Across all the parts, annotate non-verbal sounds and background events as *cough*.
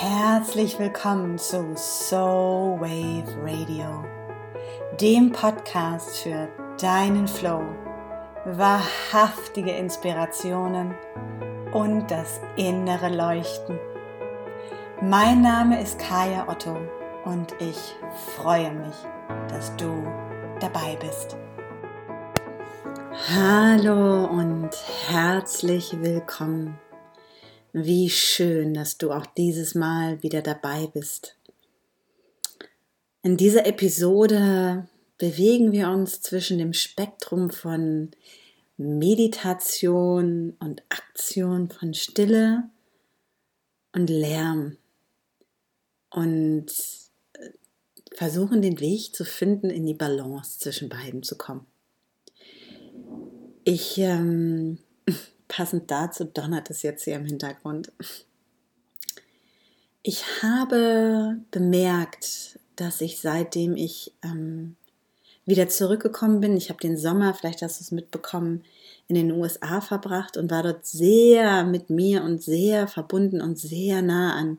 Herzlich willkommen zu Soul Wave Radio, dem Podcast für deinen Flow, wahrhaftige Inspirationen und das innere Leuchten. Mein Name ist Kaya Otto und ich freue mich, dass du dabei bist. Hallo und herzlich willkommen wie schön, dass du auch dieses Mal wieder dabei bist. In dieser Episode bewegen wir uns zwischen dem Spektrum von Meditation und Aktion, von Stille und Lärm und versuchen den Weg zu finden, in die Balance zwischen beiden zu kommen. Ich ähm, *laughs* passend dazu donnert es jetzt hier im Hintergrund. Ich habe bemerkt, dass ich seitdem ich ähm, wieder zurückgekommen bin, ich habe den Sommer, vielleicht hast du es mitbekommen, in den USA verbracht und war dort sehr mit mir und sehr verbunden und sehr nah an,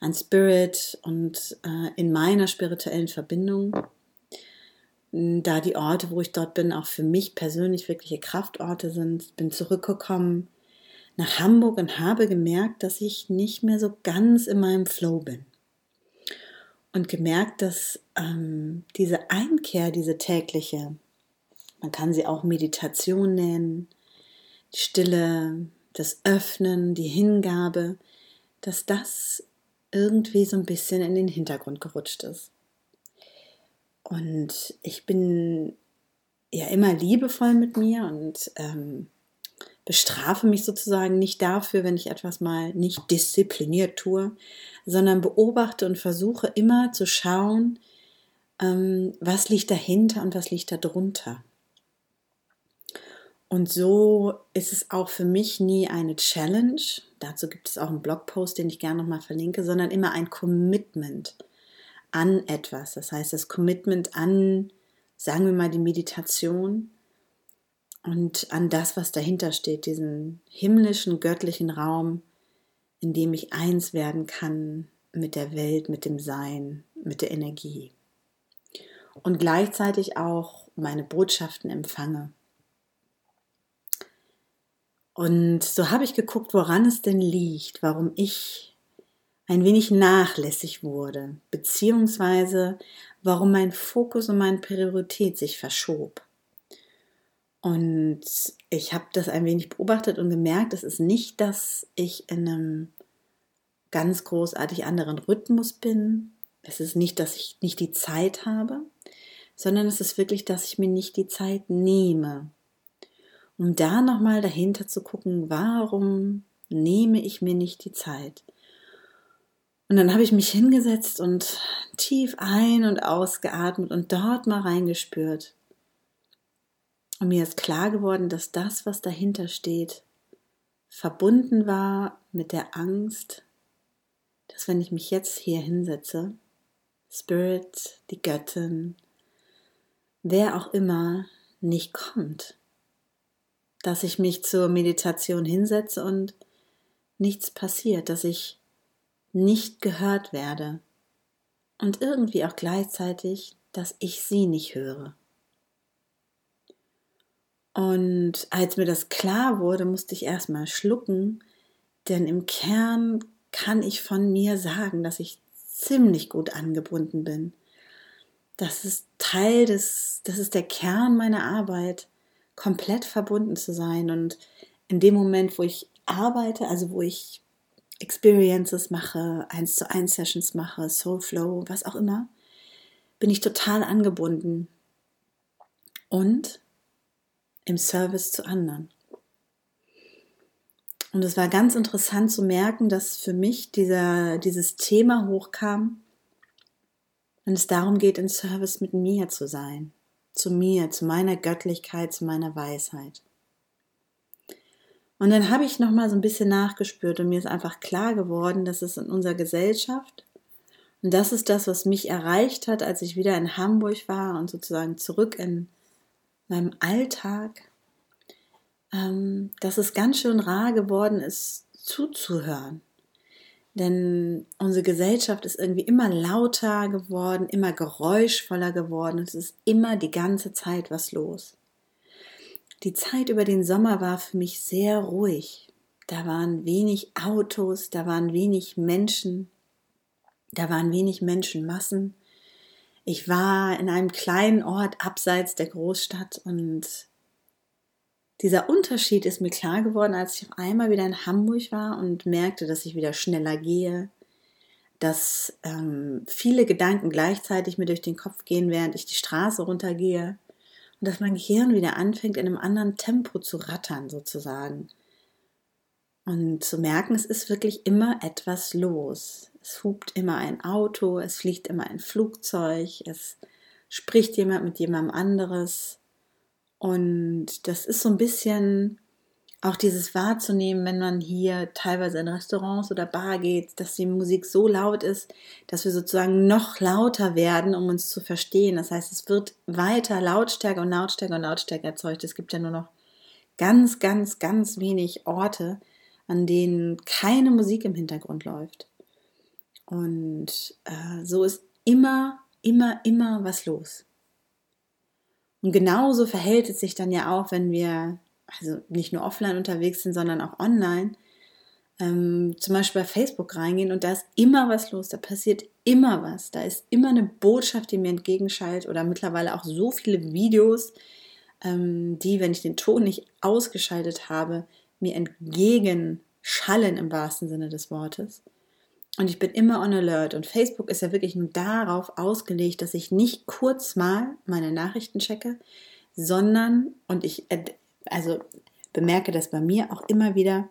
an Spirit und äh, in meiner spirituellen Verbindung da die Orte, wo ich dort bin, auch für mich persönlich wirkliche Kraftorte sind. Bin zurückgekommen nach Hamburg und habe gemerkt, dass ich nicht mehr so ganz in meinem Flow bin. Und gemerkt, dass ähm, diese Einkehr, diese tägliche, man kann sie auch Meditation nennen, die Stille, das Öffnen, die Hingabe, dass das irgendwie so ein bisschen in den Hintergrund gerutscht ist. Und ich bin ja immer liebevoll mit mir und ähm, bestrafe mich sozusagen nicht dafür, wenn ich etwas mal nicht diszipliniert tue, sondern beobachte und versuche immer zu schauen, ähm, was liegt dahinter und was liegt darunter. Und so ist es auch für mich nie eine Challenge. Dazu gibt es auch einen Blogpost, den ich gerne nochmal verlinke, sondern immer ein Commitment an etwas. Das heißt, das Commitment an, sagen wir mal, die Meditation und an das, was dahinter steht, diesen himmlischen, göttlichen Raum, in dem ich eins werden kann mit der Welt, mit dem Sein, mit der Energie. Und gleichzeitig auch meine Botschaften empfange. Und so habe ich geguckt, woran es denn liegt, warum ich ein wenig nachlässig wurde, beziehungsweise warum mein Fokus und meine Priorität sich verschob. Und ich habe das ein wenig beobachtet und gemerkt, es ist nicht, dass ich in einem ganz großartig anderen Rhythmus bin. Es ist nicht, dass ich nicht die Zeit habe, sondern es ist wirklich, dass ich mir nicht die Zeit nehme. Um da nochmal dahinter zu gucken, warum nehme ich mir nicht die Zeit? Und dann habe ich mich hingesetzt und tief ein- und ausgeatmet und dort mal reingespürt. Und mir ist klar geworden, dass das, was dahinter steht, verbunden war mit der Angst, dass wenn ich mich jetzt hier hinsetze, Spirit, die Göttin, wer auch immer nicht kommt, dass ich mich zur Meditation hinsetze und nichts passiert, dass ich nicht gehört werde und irgendwie auch gleichzeitig, dass ich sie nicht höre. Und als mir das klar wurde, musste ich erstmal schlucken, denn im Kern kann ich von mir sagen, dass ich ziemlich gut angebunden bin. Das ist Teil des, das ist der Kern meiner Arbeit, komplett verbunden zu sein. Und in dem Moment, wo ich arbeite, also wo ich Experiences mache, eins zu eins Sessions mache, Soulflow, was auch immer, bin ich total angebunden und im Service zu anderen. Und es war ganz interessant zu merken, dass für mich dieser, dieses Thema hochkam, wenn es darum geht, in Service mit mir zu sein, zu mir, zu meiner Göttlichkeit, zu meiner Weisheit. Und dann habe ich noch mal so ein bisschen nachgespürt und mir ist einfach klar geworden, dass es in unserer Gesellschaft und das ist das, was mich erreicht hat, als ich wieder in Hamburg war und sozusagen zurück in meinem Alltag, ähm, dass es ganz schön rar geworden ist, zuzuhören. Denn unsere Gesellschaft ist irgendwie immer lauter geworden, immer geräuschvoller geworden es ist immer die ganze Zeit was los. Die Zeit über den Sommer war für mich sehr ruhig. Da waren wenig Autos, da waren wenig Menschen, da waren wenig Menschenmassen. Ich war in einem kleinen Ort abseits der Großstadt und dieser Unterschied ist mir klar geworden, als ich auf einmal wieder in Hamburg war und merkte, dass ich wieder schneller gehe, dass ähm, viele Gedanken gleichzeitig mir durch den Kopf gehen, während ich die Straße runtergehe und dass mein Gehirn wieder anfängt, in einem anderen Tempo zu rattern sozusagen. Und zu merken, es ist wirklich immer etwas los. Es hupt immer ein Auto, es fliegt immer ein Flugzeug, es spricht jemand mit jemandem anderes. Und das ist so ein bisschen auch dieses wahrzunehmen, wenn man hier teilweise in Restaurants oder Bar geht, dass die Musik so laut ist, dass wir sozusagen noch lauter werden, um uns zu verstehen. Das heißt, es wird weiter Lautstärke und Lautstärke und Lautstärke erzeugt. Es gibt ja nur noch ganz, ganz, ganz wenig Orte, an denen keine Musik im Hintergrund läuft. Und äh, so ist immer, immer, immer was los. Und genauso verhält es sich dann ja auch, wenn wir also nicht nur offline unterwegs sind, sondern auch online, ähm, zum Beispiel bei Facebook reingehen und da ist immer was los, da passiert immer was, da ist immer eine Botschaft, die mir entgegenschaltet oder mittlerweile auch so viele Videos, ähm, die, wenn ich den Ton nicht ausgeschaltet habe, mir entgegenschallen im wahrsten Sinne des Wortes. Und ich bin immer on alert. Und Facebook ist ja wirklich nur darauf ausgelegt, dass ich nicht kurz mal meine Nachrichten checke, sondern, und ich also bemerke das bei mir auch immer wieder,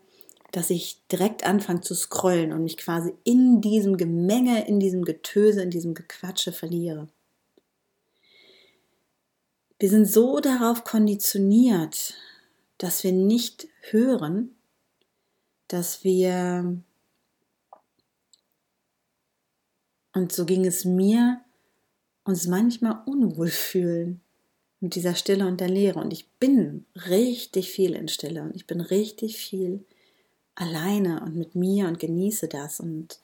dass ich direkt anfange zu scrollen und mich quasi in diesem Gemenge, in diesem Getöse, in diesem Gequatsche verliere. Wir sind so darauf konditioniert, dass wir nicht hören, dass wir Und so ging es mir, uns manchmal unwohl fühlen mit dieser Stille und der Leere. Und ich bin richtig viel in Stille und ich bin richtig viel alleine und mit mir und genieße das und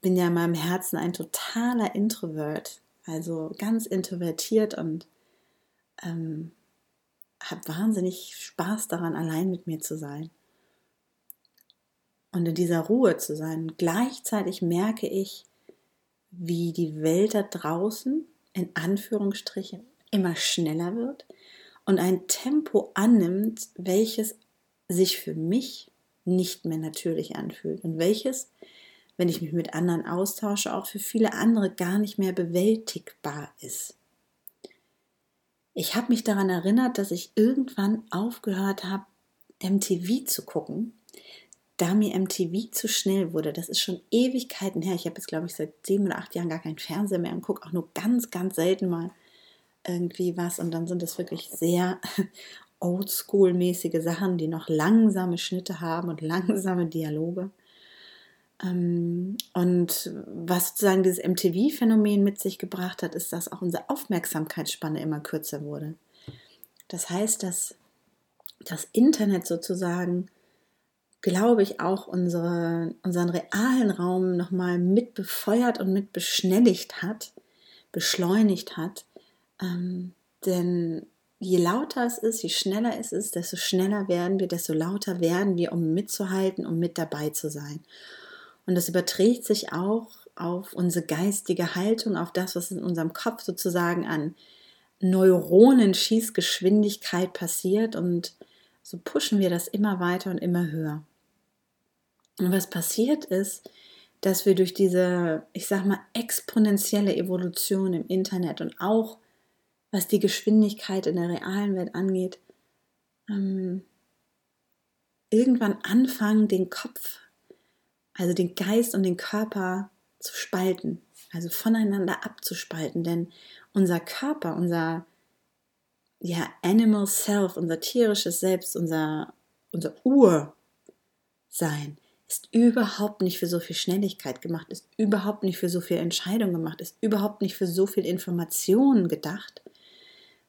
bin ja in meinem Herzen ein totaler Introvert, also ganz introvertiert und ähm, habe wahnsinnig Spaß daran, allein mit mir zu sein und in dieser Ruhe zu sein. Und gleichzeitig merke ich, wie die Welt da draußen in Anführungsstrichen immer schneller wird und ein Tempo annimmt, welches sich für mich nicht mehr natürlich anfühlt und welches, wenn ich mich mit anderen austausche, auch für viele andere gar nicht mehr bewältigbar ist. Ich habe mich daran erinnert, dass ich irgendwann aufgehört habe, MTV zu gucken, da mir MTV zu schnell wurde, das ist schon Ewigkeiten her. Ich habe jetzt, glaube ich, seit sieben oder acht Jahren gar keinen Fernseher mehr und gucke auch nur ganz, ganz selten mal irgendwie was. Und dann sind es wirklich sehr *laughs* oldschool-mäßige Sachen, die noch langsame Schnitte haben und *laughs* langsame Dialoge. Ähm, und was sozusagen dieses MTV-Phänomen mit sich gebracht hat, ist, dass auch unsere Aufmerksamkeitsspanne immer kürzer wurde. Das heißt, dass das Internet sozusagen glaube ich, auch unsere, unseren realen Raum nochmal mit befeuert und mit beschnelligt hat, beschleunigt hat. Ähm, denn je lauter es ist, je schneller es ist, desto schneller werden wir, desto lauter werden wir, um mitzuhalten, um mit dabei zu sein. Und das überträgt sich auch auf unsere geistige Haltung, auf das, was in unserem Kopf sozusagen an Neuronenschießgeschwindigkeit passiert und so pushen wir das immer weiter und immer höher. Und was passiert ist, dass wir durch diese, ich sag mal, exponentielle Evolution im Internet und auch was die Geschwindigkeit in der realen Welt angeht, ähm, irgendwann anfangen, den Kopf, also den Geist und den Körper zu spalten, also voneinander abzuspalten. Denn unser Körper, unser ja, Animal Self, unser tierisches Selbst, unser, unser Ursein, ist überhaupt nicht für so viel Schnelligkeit gemacht, ist überhaupt nicht für so viel Entscheidung gemacht, ist überhaupt nicht für so viel Informationen gedacht,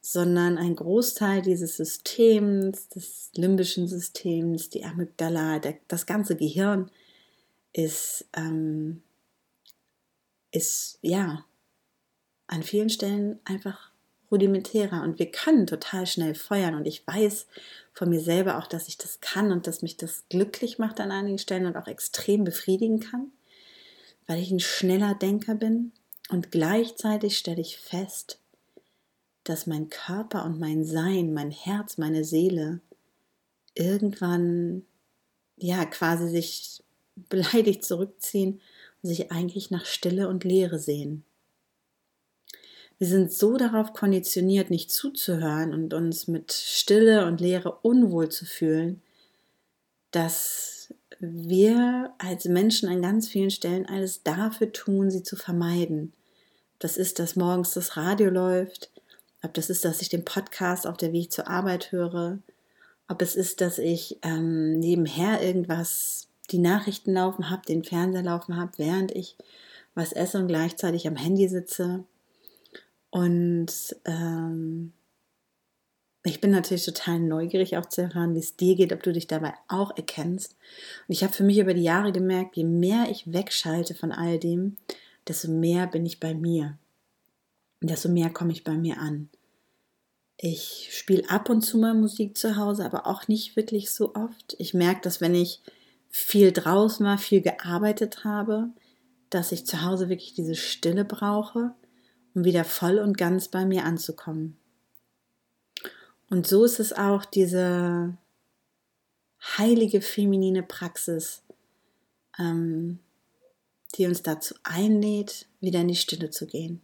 sondern ein Großteil dieses Systems, des limbischen Systems, die Amygdala, der, das ganze Gehirn, ist, ähm, ist ja an vielen Stellen einfach rudimentärer. Und wir können total schnell feuern. Und ich weiß von mir selber auch, dass ich das kann und dass mich das glücklich macht an einigen Stellen und auch extrem befriedigen kann, weil ich ein schneller Denker bin. Und gleichzeitig stelle ich fest, dass mein Körper und mein Sein, mein Herz, meine Seele irgendwann ja quasi sich *laughs* beleidigt zurückziehen und sich eigentlich nach Stille und Leere sehen. Wir sind so darauf konditioniert, nicht zuzuhören und uns mit Stille und Leere unwohl zu fühlen, dass wir als Menschen an ganz vielen Stellen alles dafür tun, sie zu vermeiden. Das ist, dass morgens das Radio läuft, ob das ist, dass ich den Podcast auf der Weg zur Arbeit höre, ob es ist, dass ich ähm, nebenher irgendwas, die Nachrichten laufen habe, den Fernseher laufen habe, während ich was esse und gleichzeitig am Handy sitze. Und ähm, ich bin natürlich total neugierig auch zu erfahren, wie es dir geht, ob du dich dabei auch erkennst. Und ich habe für mich über die Jahre gemerkt, je mehr ich wegschalte von all dem, desto mehr bin ich bei mir. Desto mehr komme ich bei mir an. Ich spiele ab und zu mal Musik zu Hause, aber auch nicht wirklich so oft. Ich merke, dass wenn ich viel draußen war, viel gearbeitet habe, dass ich zu Hause wirklich diese Stille brauche um wieder voll und ganz bei mir anzukommen. Und so ist es auch diese heilige feminine Praxis, ähm, die uns dazu einlädt, wieder in die Stille zu gehen.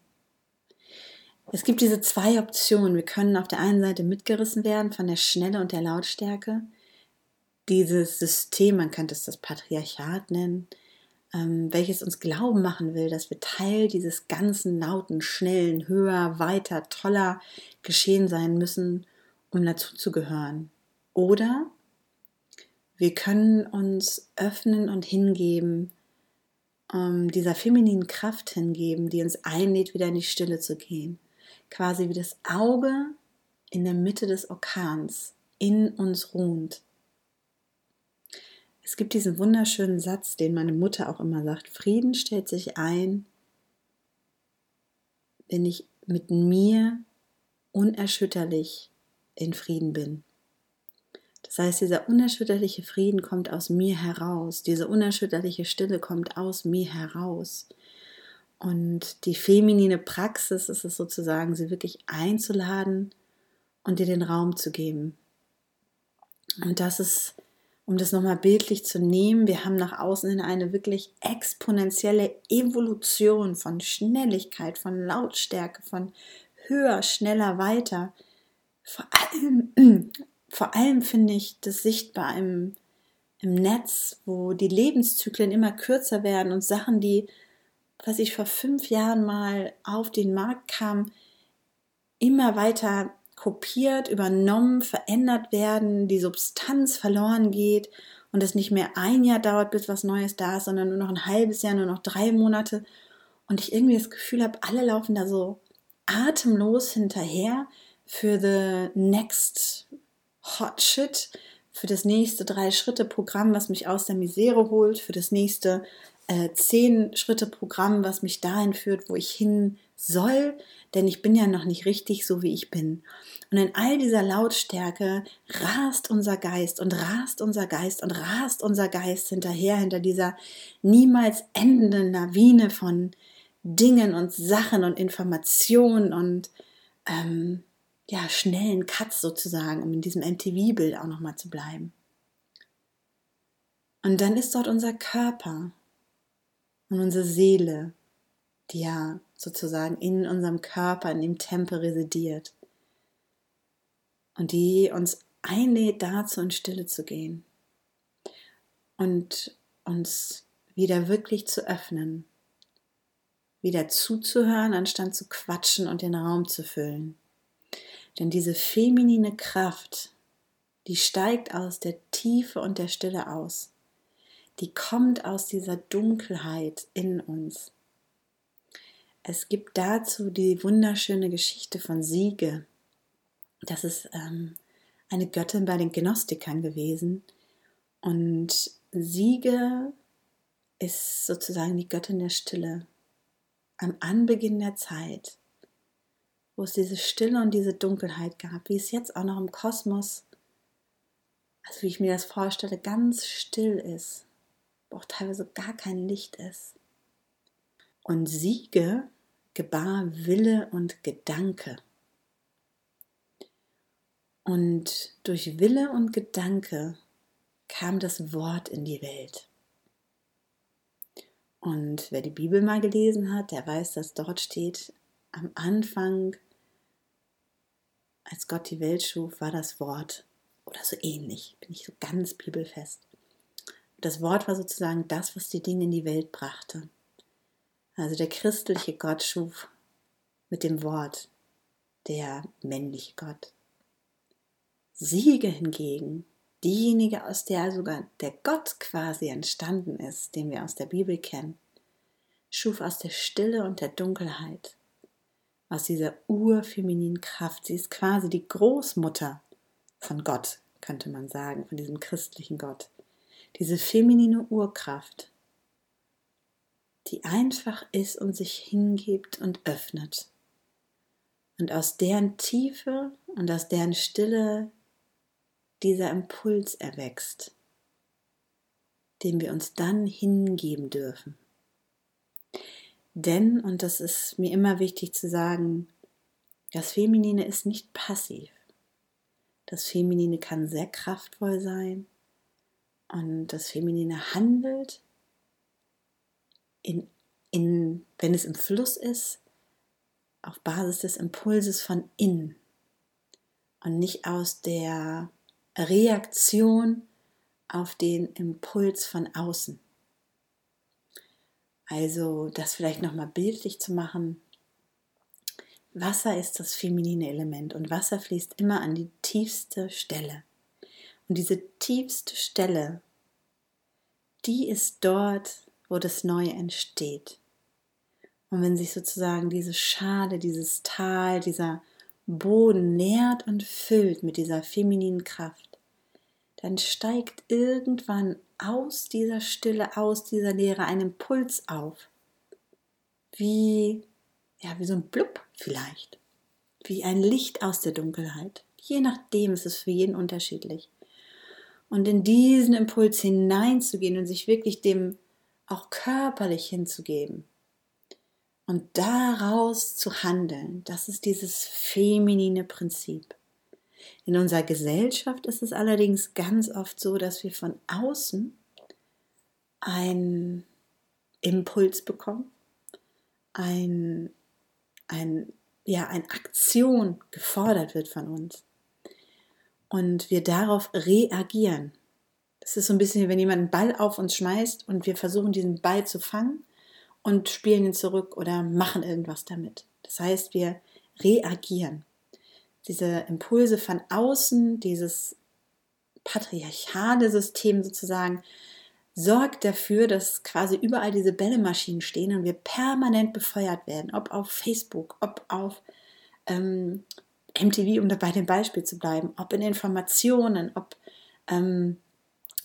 Es gibt diese zwei Optionen. Wir können auf der einen Seite mitgerissen werden von der Schnelle und der Lautstärke. Dieses System, man könnte es das Patriarchat nennen, ähm, welches uns glauben machen will, dass wir Teil dieses ganzen lauten, schnellen, höher, weiter, toller Geschehen sein müssen, um dazu zu gehören. Oder wir können uns öffnen und hingeben, ähm, dieser femininen Kraft hingeben, die uns einlädt, wieder in die Stille zu gehen. Quasi wie das Auge in der Mitte des Orkans in uns ruhend. Es gibt diesen wunderschönen Satz, den meine Mutter auch immer sagt, Frieden stellt sich ein, wenn ich mit mir unerschütterlich in Frieden bin. Das heißt, dieser unerschütterliche Frieden kommt aus mir heraus, diese unerschütterliche Stille kommt aus mir heraus. Und die feminine Praxis ist es sozusagen, sie wirklich einzuladen und dir den Raum zu geben. Und das ist um das nochmal bildlich zu nehmen, wir haben nach außen hin eine wirklich exponentielle Evolution von Schnelligkeit, von Lautstärke, von höher, schneller, weiter. Vor allem, *clears throat* vor allem finde ich das sichtbar im, im Netz, wo die Lebenszyklen immer kürzer werden und Sachen, die, was ich vor fünf Jahren mal auf den Markt kam, immer weiter kopiert, übernommen, verändert werden, die Substanz verloren geht und es nicht mehr ein Jahr dauert, bis was Neues da ist, sondern nur noch ein halbes Jahr, nur noch drei Monate. Und ich irgendwie das Gefühl habe, alle laufen da so atemlos hinterher für the next hot shit, für das nächste drei Schritte Programm, was mich aus der Misere holt, für das nächste äh, zehn Schritte Programm, was mich dahin führt, wo ich hin soll, denn ich bin ja noch nicht richtig so, wie ich bin. Und in all dieser Lautstärke rast unser Geist und rast unser Geist und rast unser Geist hinterher, hinter dieser niemals endenden Lawine von Dingen und Sachen und Informationen und ähm, ja, schnellen Cuts sozusagen, um in diesem MTV-Bild auch nochmal zu bleiben. Und dann ist dort unser Körper und unsere Seele, die ja sozusagen in unserem Körper, in dem Tempel residiert und die uns einlädt, dazu in Stille zu gehen und uns wieder wirklich zu öffnen, wieder zuzuhören, anstatt zu quatschen und den Raum zu füllen. Denn diese feminine Kraft, die steigt aus der Tiefe und der Stille aus. Die kommt aus dieser Dunkelheit in uns. Es gibt dazu die wunderschöne Geschichte von Siege. Das ist ähm, eine Göttin bei den Gnostikern gewesen. Und Siege ist sozusagen die Göttin der Stille. Am Anbeginn der Zeit, wo es diese Stille und diese Dunkelheit gab, wie es jetzt auch noch im Kosmos, also wie ich mir das vorstelle, ganz still ist, wo auch teilweise gar kein Licht ist. Und Siege gebar Wille und Gedanke. Und durch Wille und Gedanke kam das Wort in die Welt. Und wer die Bibel mal gelesen hat, der weiß, dass dort steht, am Anfang, als Gott die Welt schuf, war das Wort oder so ähnlich, bin ich so ganz bibelfest. Das Wort war sozusagen das, was die Dinge in die Welt brachte. Also der christliche Gott schuf mit dem Wort der männliche Gott. Siege hingegen, diejenige, aus der sogar der Gott quasi entstanden ist, den wir aus der Bibel kennen, schuf aus der Stille und der Dunkelheit, aus dieser urfemininen Kraft. Sie ist quasi die Großmutter von Gott, könnte man sagen, von diesem christlichen Gott. Diese feminine Urkraft, die einfach ist und sich hingibt und öffnet. Und aus deren Tiefe und aus deren Stille dieser Impuls erwächst, dem wir uns dann hingeben dürfen. Denn, und das ist mir immer wichtig zu sagen, das Feminine ist nicht passiv. Das Feminine kann sehr kraftvoll sein und das Feminine handelt, in, in, wenn es im Fluss ist, auf Basis des Impulses von innen und nicht aus der Reaktion auf den Impuls von außen. Also das vielleicht nochmal bildlich zu machen. Wasser ist das feminine Element und Wasser fließt immer an die tiefste Stelle. Und diese tiefste Stelle, die ist dort, wo das Neue entsteht. Und wenn sich sozusagen diese Schale, dieses Tal, dieser Boden nährt und füllt mit dieser femininen Kraft, dann steigt irgendwann aus dieser Stille, aus dieser Leere ein Impuls auf. Wie, ja, wie so ein Blub vielleicht. Wie ein Licht aus der Dunkelheit. Je nachdem ist es für jeden unterschiedlich. Und in diesen Impuls hineinzugehen und sich wirklich dem auch körperlich hinzugeben, und daraus zu handeln, das ist dieses feminine Prinzip. In unserer Gesellschaft ist es allerdings ganz oft so, dass wir von außen einen Impuls bekommen, ein, ein, ja, eine Aktion gefordert wird von uns und wir darauf reagieren. Das ist so ein bisschen, wie wenn jemand einen Ball auf uns schmeißt und wir versuchen, diesen Ball zu fangen und spielen ihn zurück oder machen irgendwas damit. Das heißt, wir reagieren. Diese Impulse von außen, dieses patriarchale System sozusagen, sorgt dafür, dass quasi überall diese Bällemaschinen stehen und wir permanent befeuert werden, ob auf Facebook, ob auf ähm, MTV, um dabei dem Beispiel zu bleiben, ob in Informationen, ob ähm,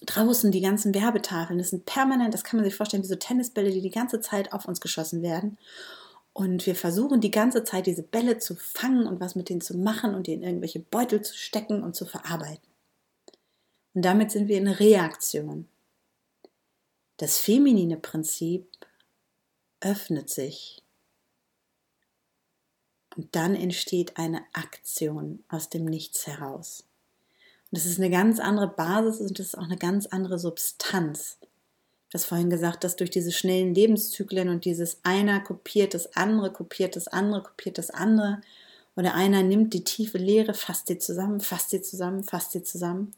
draußen die ganzen Werbetafeln, das sind permanent, das kann man sich vorstellen, wie so Tennisbälle, die die ganze Zeit auf uns geschossen werden. Und wir versuchen die ganze Zeit diese Bälle zu fangen und was mit denen zu machen und die in irgendwelche Beutel zu stecken und zu verarbeiten. Und damit sind wir in Reaktion. Das feminine Prinzip öffnet sich und dann entsteht eine Aktion aus dem Nichts heraus. Und das ist eine ganz andere Basis und das ist auch eine ganz andere Substanz. Das vorhin gesagt, dass durch diese schnellen Lebenszyklen und dieses einer kopiert das andere, kopiert das andere, kopiert das andere, oder einer nimmt die tiefe Leere, fasst sie zusammen, fasst sie zusammen, fasst sie zusammen,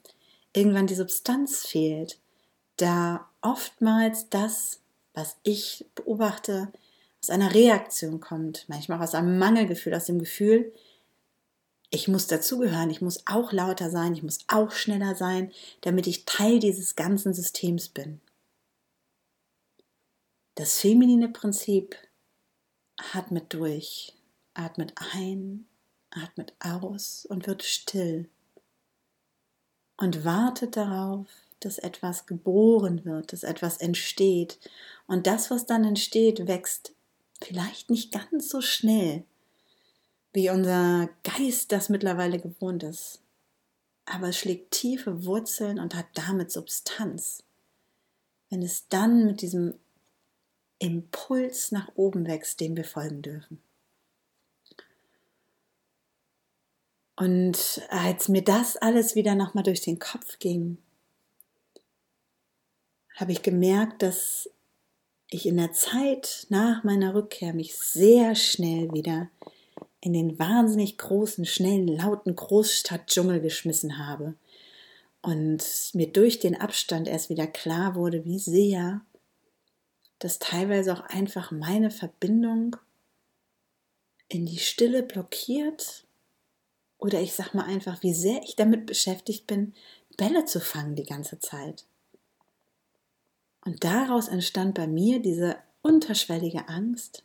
irgendwann die Substanz fehlt, da oftmals das, was ich beobachte, aus einer Reaktion kommt, manchmal aus einem Mangelgefühl, aus dem Gefühl, ich muss dazugehören, ich muss auch lauter sein, ich muss auch schneller sein, damit ich Teil dieses ganzen Systems bin. Das feminine Prinzip atmet durch, atmet ein, atmet aus und wird still und wartet darauf, dass etwas geboren wird, dass etwas entsteht. Und das, was dann entsteht, wächst vielleicht nicht ganz so schnell, wie unser Geist das mittlerweile gewohnt ist. Aber es schlägt tiefe Wurzeln und hat damit Substanz. Wenn es dann mit diesem Impuls nach oben wächst, dem wir folgen dürfen. Und als mir das alles wieder nochmal durch den Kopf ging, habe ich gemerkt, dass ich in der Zeit nach meiner Rückkehr mich sehr schnell wieder in den wahnsinnig großen, schnellen, lauten Großstadtdschungel geschmissen habe und mir durch den Abstand erst wieder klar wurde, wie sehr das teilweise auch einfach meine Verbindung in die Stille blockiert oder ich sag mal einfach, wie sehr ich damit beschäftigt bin, Bälle zu fangen die ganze Zeit. Und daraus entstand bei mir diese unterschwellige Angst,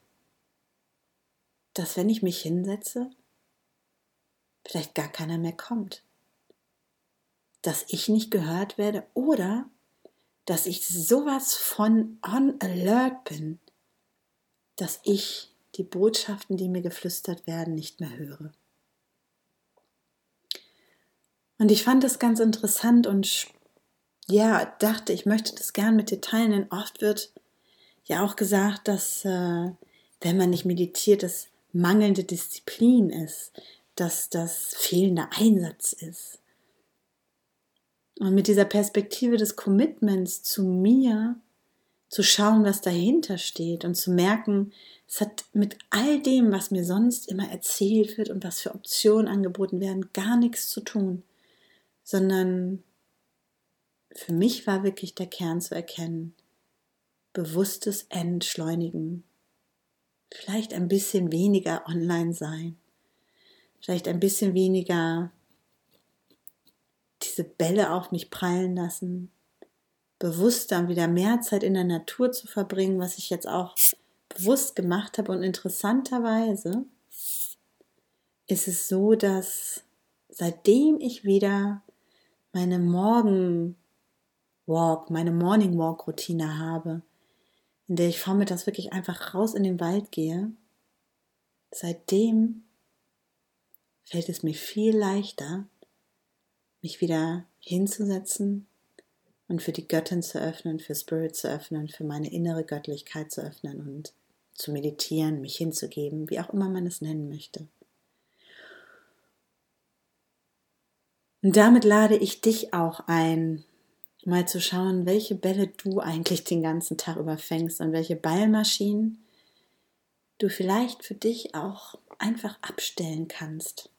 dass wenn ich mich hinsetze, vielleicht gar keiner mehr kommt. Dass ich nicht gehört werde oder dass ich sowas von on alert bin, dass ich die Botschaften, die mir geflüstert werden, nicht mehr höre. Und ich fand das ganz interessant und ja, dachte, ich möchte das gern mit dir teilen, denn oft wird ja auch gesagt, dass äh, wenn man nicht meditiert, das mangelnde Disziplin ist, dass das fehlender Einsatz ist. Und mit dieser Perspektive des Commitments zu mir, zu schauen, was dahinter steht und zu merken, es hat mit all dem, was mir sonst immer erzählt wird und was für Optionen angeboten werden, gar nichts zu tun, sondern für mich war wirklich der Kern zu erkennen, bewusstes Entschleunigen, vielleicht ein bisschen weniger online sein, vielleicht ein bisschen weniger diese Bälle auf mich prallen lassen, bewusster wieder mehr Zeit in der Natur zu verbringen, was ich jetzt auch bewusst gemacht habe. Und interessanterweise ist es so, dass seitdem ich wieder meine Morgen Walk, meine Morning Walk Routine habe, in der ich vormittags wirklich einfach raus in den Wald gehe, seitdem fällt es mir viel leichter, mich wieder hinzusetzen und für die Göttin zu öffnen, für Spirit zu öffnen, für meine innere Göttlichkeit zu öffnen und zu meditieren, mich hinzugeben, wie auch immer man es nennen möchte. Und damit lade ich dich auch ein, mal zu schauen, welche Bälle du eigentlich den ganzen Tag über fängst und welche Ballmaschinen du vielleicht für dich auch einfach abstellen kannst.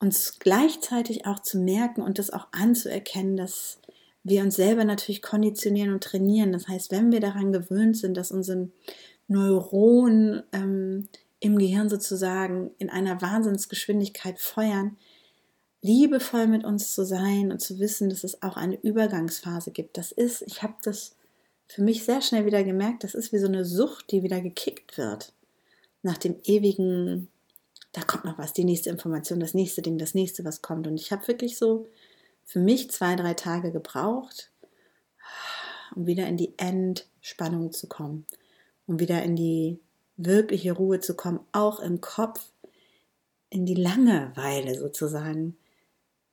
Und gleichzeitig auch zu merken und das auch anzuerkennen, dass wir uns selber natürlich konditionieren und trainieren. Das heißt, wenn wir daran gewöhnt sind, dass unsere Neuronen ähm, im Gehirn sozusagen in einer Wahnsinnsgeschwindigkeit feuern, liebevoll mit uns zu sein und zu wissen, dass es auch eine Übergangsphase gibt. Das ist, ich habe das für mich sehr schnell wieder gemerkt, das ist wie so eine Sucht, die wieder gekickt wird. Nach dem ewigen, da kommt noch was, die nächste Information, das nächste Ding, das nächste, was kommt. Und ich habe wirklich so für mich zwei, drei Tage gebraucht, um wieder in die Entspannung zu kommen, um wieder in die wirkliche Ruhe zu kommen, auch im Kopf, in die Langeweile sozusagen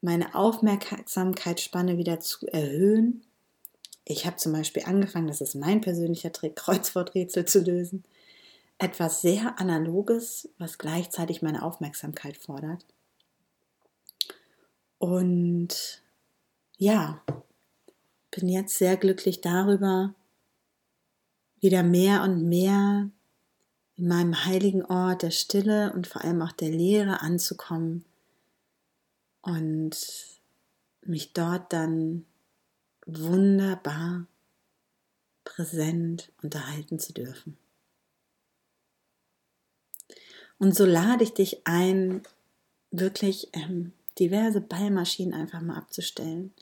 meine Aufmerksamkeitsspanne wieder zu erhöhen. Ich habe zum Beispiel angefangen, das ist mein persönlicher Trick, *laughs* Kreuzworträtsel zu lösen. Etwas sehr Analoges, was gleichzeitig meine Aufmerksamkeit fordert. Und ja, bin jetzt sehr glücklich darüber, wieder mehr und mehr in meinem heiligen Ort der Stille und vor allem auch der Lehre anzukommen und mich dort dann wunderbar präsent unterhalten zu dürfen. Und so lade ich dich ein, wirklich ähm, diverse Ballmaschinen einfach mal abzustellen,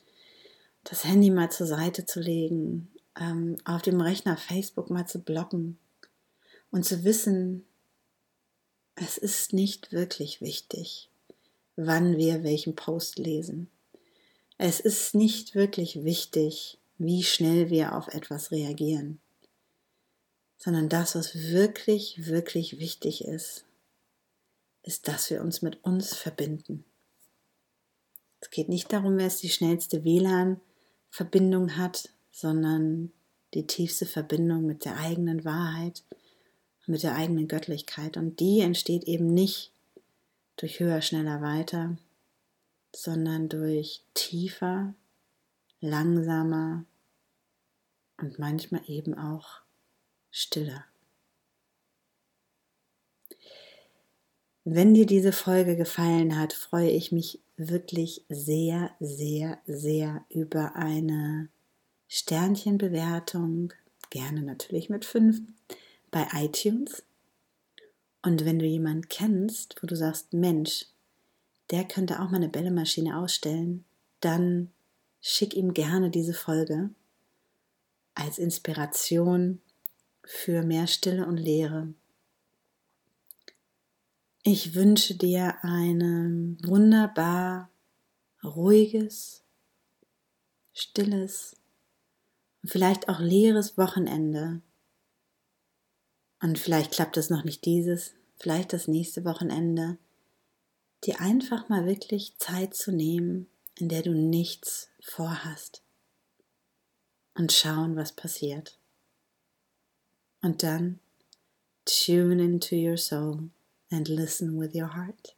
das Handy mal zur Seite zu legen, ähm, auf dem Rechner Facebook mal zu blocken und zu wissen, es ist nicht wirklich wichtig, wann wir welchen Post lesen. Es ist nicht wirklich wichtig, wie schnell wir auf etwas reagieren, sondern das, was wirklich, wirklich wichtig ist, ist, dass wir uns mit uns verbinden. Es geht nicht darum, wer es die schnellste WLAN-Verbindung hat, sondern die tiefste Verbindung mit der eigenen Wahrheit, mit der eigenen Göttlichkeit. Und die entsteht eben nicht durch höher, schneller, weiter, sondern durch tiefer, langsamer und manchmal eben auch stiller. Wenn dir diese Folge gefallen hat, freue ich mich wirklich sehr, sehr, sehr über eine Sternchenbewertung, gerne natürlich mit fünf, bei iTunes. Und wenn du jemanden kennst, wo du sagst, Mensch, der könnte auch mal eine Bällemaschine ausstellen, dann schick ihm gerne diese Folge als Inspiration für mehr Stille und Leere. Ich wünsche dir ein wunderbar ruhiges, stilles und vielleicht auch leeres Wochenende. Und vielleicht klappt es noch nicht dieses, vielleicht das nächste Wochenende dir einfach mal wirklich Zeit zu nehmen, in der du nichts vorhast und schauen, was passiert. Und dann tune into your soul and listen with your heart.